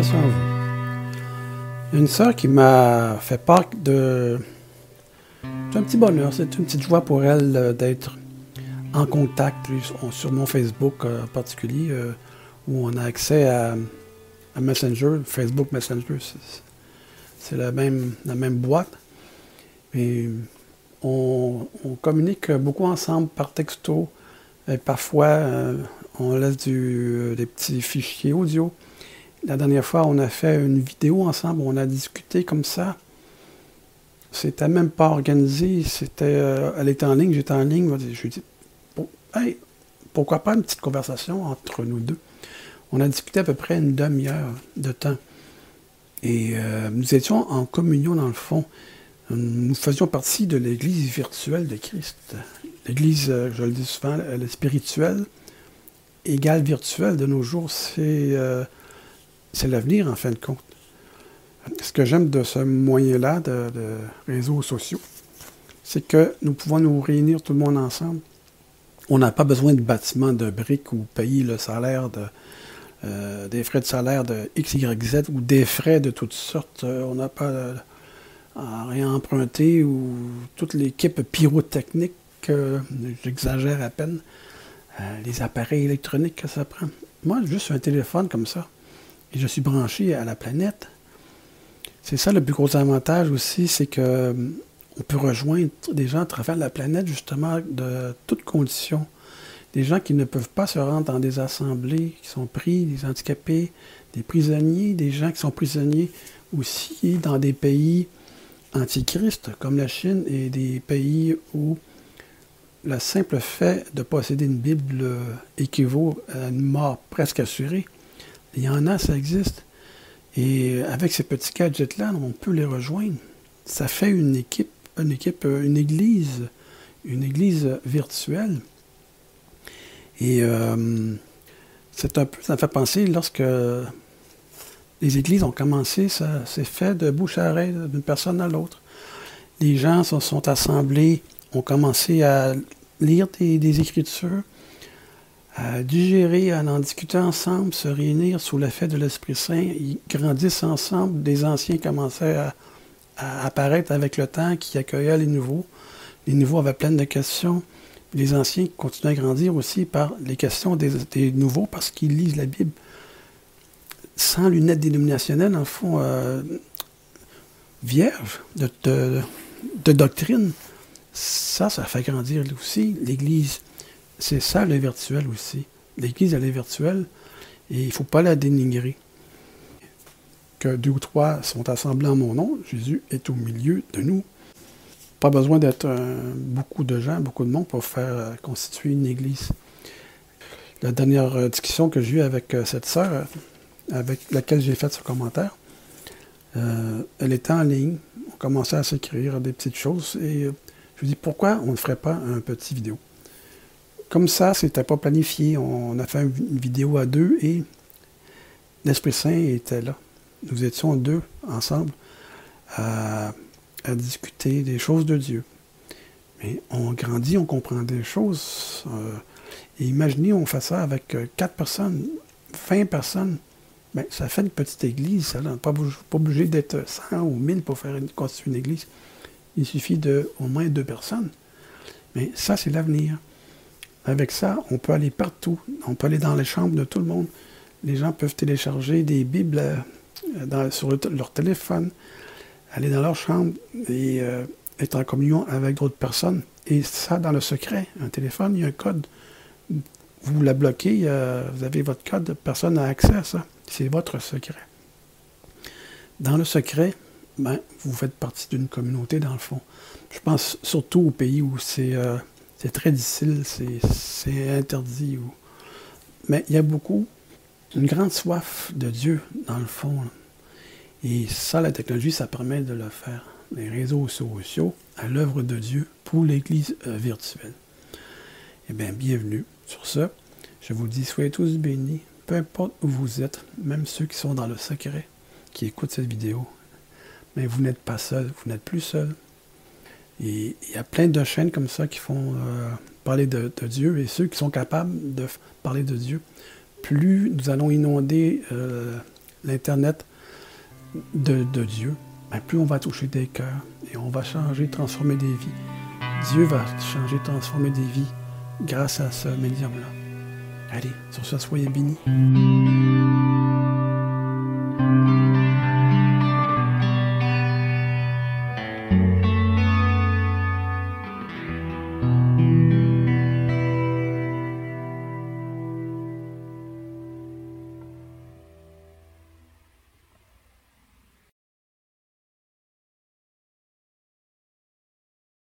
vous. Une sœur qui m'a fait part de. Un petit bonheur, c'est une petite joie pour elle euh, d'être en contact sur mon Facebook euh, en particulier, euh, où on a accès à, Messenger, Facebook Messenger. C'est la même, la même boîte. Et on, communique beaucoup ensemble par texto. Et parfois, on laisse des petits fichiers audio. La dernière fois, on a fait une vidéo ensemble, on a discuté comme ça. C'était même pas organisé, c'était, euh, elle était en ligne, j'étais en ligne. Je lui ai dit, hey, pourquoi pas une petite conversation entre nous deux? On a discuté à peu près une demi-heure de temps. Et euh, nous étions en communion dans le fond. Nous faisions partie de l'Église virtuelle de Christ. L'Église, euh, je le dis souvent, elle est spirituelle, égale virtuelle de nos jours. C'est c'est l'avenir, en fin de compte. Ce que j'aime de ce moyen-là, de, réseaux sociaux, c'est que nous pouvons nous réunir tout le monde ensemble. On n'a pas besoin de bâtiments de briques ou payer le salaire de, euh, des frais de salaire de X, Y, Z ou des frais de toutes sortes. Euh, on n'a pas à rien emprunter ou toute l'équipe pyrotechnique, j'exagère à peine, euh, les appareils électroniques que ça prend. Moi, juste un téléphone comme ça, je suis branché à la planète. C'est ça le plus gros avantage aussi, c'est que euh, on peut rejoindre des gens à travers la planète, justement, de toutes conditions. Des gens qui ne peuvent pas se rendre dans des assemblées, qui sont pris, des handicapés, des prisonniers, des gens qui sont prisonniers aussi dans des pays antichrist comme la Chine et des pays où le simple fait de posséder une Bible euh, équivaut à une mort presque assurée. Il y en a, ça existe. Et avec ces petits gadgets-là, on peut les rejoindre. Ça fait une équipe, une équipe, euh, une église, une église virtuelle. Et euh, c'est un peu, ça fait penser lorsque les églises ont commencé, ça s'est fait de bouche à oreille d'une personne à l'autre. Les gens se sont assemblés, ont commencé à lire des Écritures, digérer, à en discuter ensemble, se réunir sous l'effet de l'Esprit Saint. Ils grandissent ensemble. Des anciens commençaient à, apparaître avec le temps, qui accueillaient les nouveaux. Les nouveaux avaient plein de questions. Les anciens continuaient à grandir aussi par les questions des, nouveaux parce qu'ils lisent la Bible sans lunettes dénominationnelles, en fond, euh, vierge de, de doctrine. Ça, ça fait grandir aussi l'Église. C'est ça le virtuel aussi. L'Église, elle est virtuelle et il ne faut pas la dénigrer. Que deux ou trois sont assemblés en mon nom, Jésus est au milieu de nous. Pas besoin d'être beaucoup de gens, beaucoup de monde pour faire euh, constituer une Église. La dernière euh, discussion que j'ai eue avec euh, cette sœur, avec laquelle j'ai fait ce commentaire, elle était en ligne. On commençait à s'écrire des petites choses et je lui dis pourquoi on ne ferait pas un petit vidéo comme ça, c'était pas planifié. On a fait une vidéo à deux et l'Esprit Saint était là. Nous étions deux ensemble à, discuter des choses de Dieu. Mais on grandit, on comprend des choses. Euh, imaginez, on fait ça avec euh, quatre personnes, vingt personnes. Bien, ça fait une petite église. Ça pas, pas, obligé d'être 100 ou 1000 pour faire une, constituer une église. Il suffit de au moins deux personnes. Mais ça, c'est l'avenir. Avec ça, on peut aller partout. On peut aller dans les chambres de tout le monde. Les gens peuvent télécharger des Bibles euh, sur leur téléphone, aller dans leur chambre et euh, être en communion avec d'autres personnes. Et ça, dans le secret. Un téléphone, il y a un code. Vous la bloquez, euh, vous avez votre code, personne n'a accès à ça. C'est votre secret. Dans le secret, ben, vous faites partie d'une communauté, dans le fond. Je pense surtout aux pays où c'est c'est très difficile, c'est interdit. Mais il y a beaucoup, une grande soif de Dieu, dans le fond. Et ça, la technologie, ça permet de le faire. Les réseaux sociaux à l'œuvre de Dieu pour l'Église euh, virtuelle. Eh bien, bienvenue. Sur ce, je vous dis, soyez tous bénis, peu importe où vous êtes, même ceux qui sont dans le secret, qui écoutent cette vidéo. Mais vous n'êtes pas seul, vous n'êtes plus seul. Il y a plein de chaînes comme ça qui font euh, parler de, Dieu et ceux qui sont capables de parler de Dieu, plus nous allons inonder euh, l'Internet de, Dieu, ben, plus on va toucher des cœurs et on va changer, transformer des vies. Dieu va changer, transformer des vies grâce à ce médium-là. Allez, sur ce, soyez bénis.